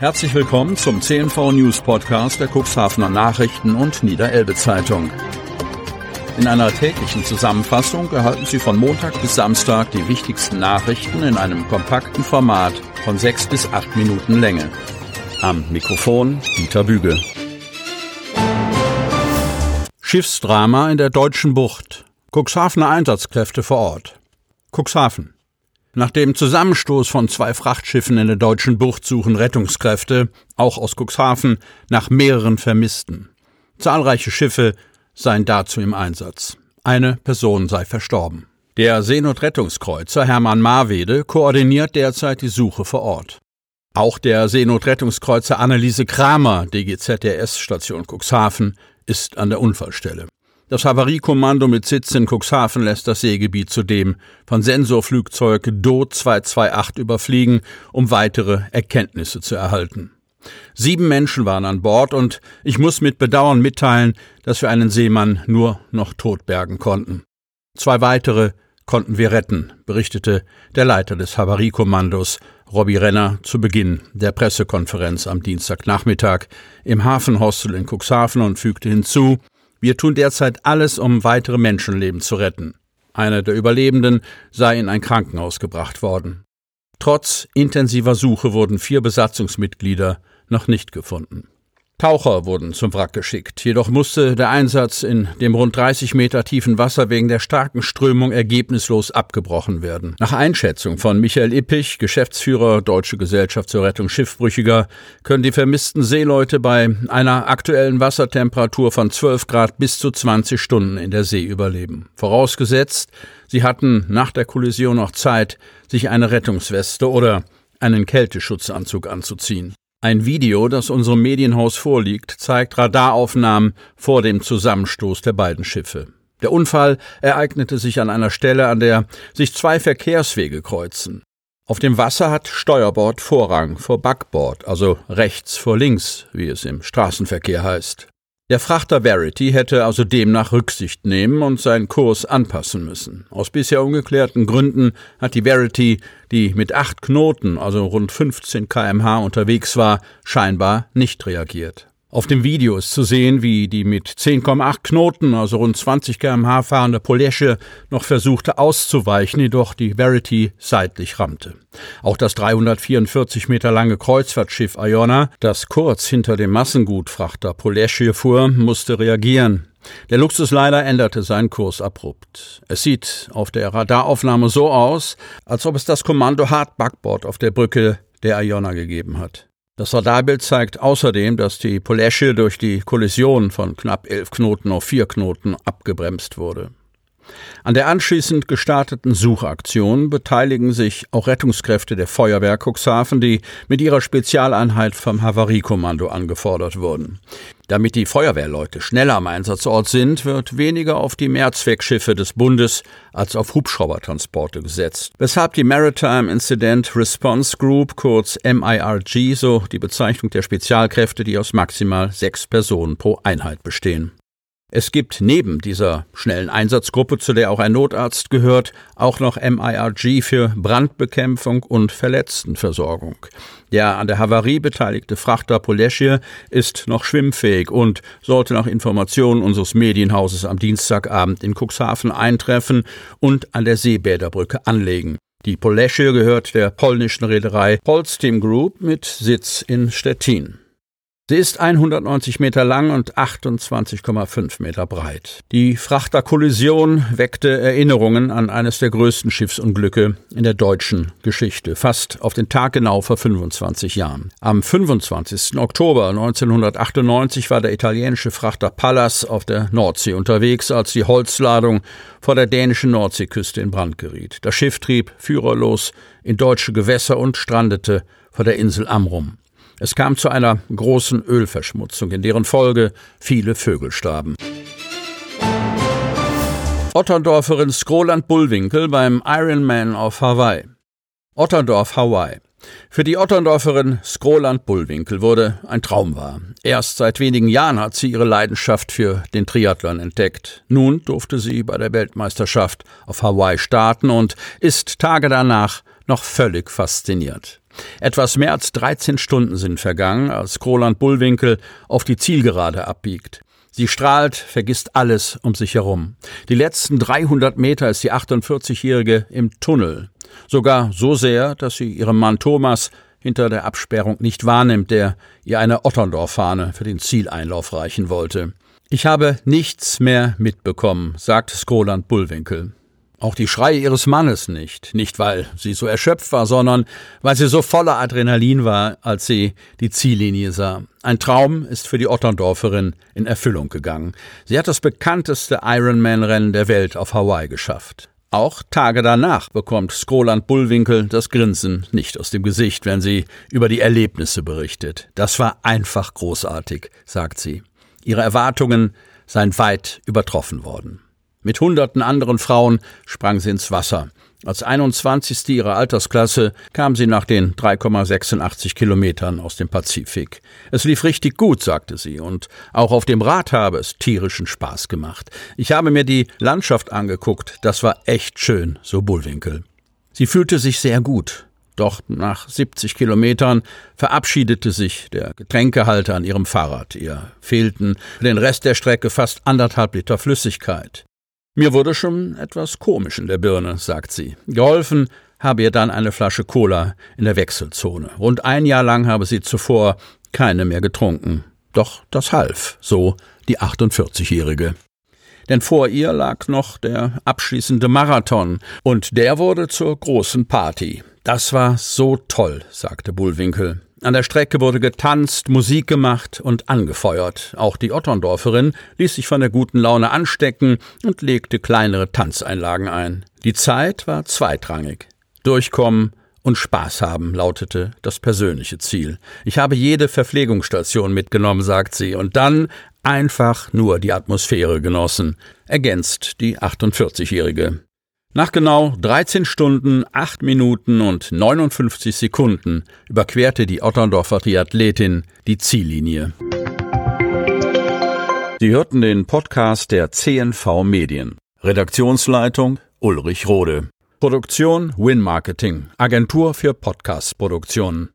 Herzlich willkommen zum CNV News Podcast der Cuxhavener Nachrichten und Niederelbe Zeitung. In einer täglichen Zusammenfassung erhalten Sie von Montag bis Samstag die wichtigsten Nachrichten in einem kompakten Format von sechs bis acht Minuten Länge. Am Mikrofon Dieter Büge. Schiffsdrama in der deutschen Bucht. Cuxhavener Einsatzkräfte vor Ort. Cuxhaven. Nach dem Zusammenstoß von zwei Frachtschiffen in der deutschen Bucht suchen Rettungskräfte, auch aus Cuxhaven, nach mehreren Vermissten. Zahlreiche Schiffe seien dazu im Einsatz. Eine Person sei verstorben. Der Seenotrettungskreuzer Hermann Marwede koordiniert derzeit die Suche vor Ort. Auch der Seenotrettungskreuzer Anneliese Kramer, DGZRS Station Cuxhaven, ist an der Unfallstelle. Das Havariekommando mit Sitz in Cuxhaven lässt das Seegebiet zudem von Sensorflugzeug Do 228 überfliegen, um weitere Erkenntnisse zu erhalten. Sieben Menschen waren an Bord und ich muss mit Bedauern mitteilen, dass wir einen Seemann nur noch tot bergen konnten. Zwei weitere konnten wir retten, berichtete der Leiter des Havariekommandos, Robbie Renner, zu Beginn der Pressekonferenz am Dienstagnachmittag im Hafenhostel in Cuxhaven und fügte hinzu, wir tun derzeit alles, um weitere Menschenleben zu retten. Einer der Überlebenden sei in ein Krankenhaus gebracht worden. Trotz intensiver Suche wurden vier Besatzungsmitglieder noch nicht gefunden. Taucher wurden zum Wrack geschickt, jedoch musste der Einsatz in dem rund 30 Meter tiefen Wasser wegen der starken Strömung ergebnislos abgebrochen werden. Nach Einschätzung von Michael Ippich, Geschäftsführer Deutsche Gesellschaft zur Rettung Schiffbrüchiger, können die vermissten Seeleute bei einer aktuellen Wassertemperatur von 12 Grad bis zu 20 Stunden in der See überleben. Vorausgesetzt, sie hatten nach der Kollision noch Zeit, sich eine Rettungsweste oder einen Kälteschutzanzug anzuziehen. Ein Video, das unserem Medienhaus vorliegt, zeigt Radaraufnahmen vor dem Zusammenstoß der beiden Schiffe. Der Unfall ereignete sich an einer Stelle, an der sich zwei Verkehrswege kreuzen. Auf dem Wasser hat Steuerbord Vorrang vor Backbord, also rechts vor links, wie es im Straßenverkehr heißt. Der Frachter Verity hätte also demnach Rücksicht nehmen und seinen Kurs anpassen müssen. Aus bisher ungeklärten Gründen hat die Verity, die mit acht Knoten, also rund 15 kmh unterwegs war, scheinbar nicht reagiert. Auf dem Video ist zu sehen, wie die mit 10,8 Knoten, also rund 20 kmh fahrende Polesche noch versuchte auszuweichen, jedoch die Verity seitlich rammte. Auch das 344 Meter lange Kreuzfahrtschiff Iona, das kurz hinter dem Massengutfrachter Polesche fuhr, musste reagieren. Der Luxusleiter änderte seinen Kurs abrupt. Es sieht auf der Radaraufnahme so aus, als ob es das Kommando Hard Backboard auf der Brücke der Iona gegeben hat. Das Radarbild zeigt außerdem, dass die Polesche durch die Kollision von knapp elf Knoten auf vier Knoten abgebremst wurde. An der anschließend gestarteten Suchaktion beteiligen sich auch Rettungskräfte der Feuerwehr Cuxhaven, die mit ihrer Spezialeinheit vom Havariekommando angefordert wurden. Damit die Feuerwehrleute schneller am Einsatzort sind, wird weniger auf die Mehrzweckschiffe des Bundes als auf Hubschraubertransporte gesetzt, weshalb die Maritime Incident Response Group, kurz MIRG, so die Bezeichnung der Spezialkräfte, die aus maximal sechs Personen pro Einheit bestehen. Es gibt neben dieser schnellen Einsatzgruppe, zu der auch ein Notarzt gehört, auch noch MIRG für Brandbekämpfung und Verletztenversorgung. Der an der Havarie beteiligte Frachter Polesche ist noch schwimmfähig und sollte nach Informationen unseres Medienhauses am Dienstagabend in Cuxhaven eintreffen und an der Seebäderbrücke anlegen. Die Polesche gehört der polnischen Reederei Polsteam Group mit Sitz in Stettin. Sie ist 190 Meter lang und 28,5 Meter breit. Die Frachterkollision weckte Erinnerungen an eines der größten Schiffsunglücke in der deutschen Geschichte, fast auf den Tag genau vor 25 Jahren. Am 25. Oktober 1998 war der italienische Frachter Pallas auf der Nordsee unterwegs, als die Holzladung vor der dänischen Nordseeküste in Brand geriet. Das Schiff trieb führerlos in deutsche Gewässer und strandete vor der Insel Amrum. Es kam zu einer großen Ölverschmutzung, in deren Folge viele Vögel starben. Otterndorferin Skroland Bullwinkel beim Ironman auf Hawaii. Otterndorf, Hawaii. Für die Otterndorferin Skroland Bullwinkel wurde ein Traum wahr. Erst seit wenigen Jahren hat sie ihre Leidenschaft für den Triathlon entdeckt. Nun durfte sie bei der Weltmeisterschaft auf Hawaii starten und ist Tage danach noch völlig fasziniert. Etwas mehr als 13 Stunden sind vergangen, als Roland Bullwinkel auf die Zielgerade abbiegt. Sie strahlt, vergisst alles um sich herum. Die letzten 300 Meter ist die 48-Jährige im Tunnel. Sogar so sehr, dass sie ihrem Mann Thomas hinter der Absperrung nicht wahrnimmt, der ihr eine Otterndorf-Fahne für den Zieleinlauf reichen wollte. Ich habe nichts mehr mitbekommen, sagt Skroland Bullwinkel. Auch die Schreie ihres Mannes nicht, nicht weil sie so erschöpft war, sondern weil sie so voller Adrenalin war, als sie die Ziellinie sah. Ein Traum ist für die Otterndorferin in Erfüllung gegangen. Sie hat das bekannteste Ironman-Rennen der Welt auf Hawaii geschafft. Auch Tage danach bekommt Skroland Bullwinkel das Grinsen nicht aus dem Gesicht, wenn sie über die Erlebnisse berichtet. Das war einfach großartig, sagt sie. Ihre Erwartungen seien weit übertroffen worden. Mit hunderten anderen Frauen sprang sie ins Wasser. Als 21. ihrer Altersklasse kam sie nach den 3,86 Kilometern aus dem Pazifik. Es lief richtig gut, sagte sie, und auch auf dem Rad habe es tierischen Spaß gemacht. Ich habe mir die Landschaft angeguckt, das war echt schön, so Bullwinkel. Sie fühlte sich sehr gut. Doch nach 70 Kilometern verabschiedete sich der Getränkehalter an ihrem Fahrrad. Ihr fehlten für den Rest der Strecke fast anderthalb Liter Flüssigkeit. Mir wurde schon etwas komisch in der Birne, sagt sie. Geholfen habe ihr dann eine Flasche Cola in der Wechselzone. Rund ein Jahr lang habe sie zuvor keine mehr getrunken. Doch das half, so die 48-Jährige. Denn vor ihr lag noch der abschließende Marathon, und der wurde zur großen Party. Das war so toll, sagte Bullwinkel. An der Strecke wurde getanzt, Musik gemacht und angefeuert. Auch die Otterndorferin ließ sich von der guten Laune anstecken und legte kleinere Tanzeinlagen ein. Die Zeit war zweitrangig. Durchkommen und Spaß haben lautete das persönliche Ziel. Ich habe jede Verpflegungsstation mitgenommen, sagt sie, und dann einfach nur die Atmosphäre genossen, ergänzt die 48-Jährige. Nach genau 13 Stunden, 8 Minuten und 59 Sekunden überquerte die Otterndorfer Triathletin die Ziellinie. Sie hörten den Podcast der CNV Medien. Redaktionsleitung Ulrich Rode. Produktion Win Marketing, Agentur für Podcast-Produktionen.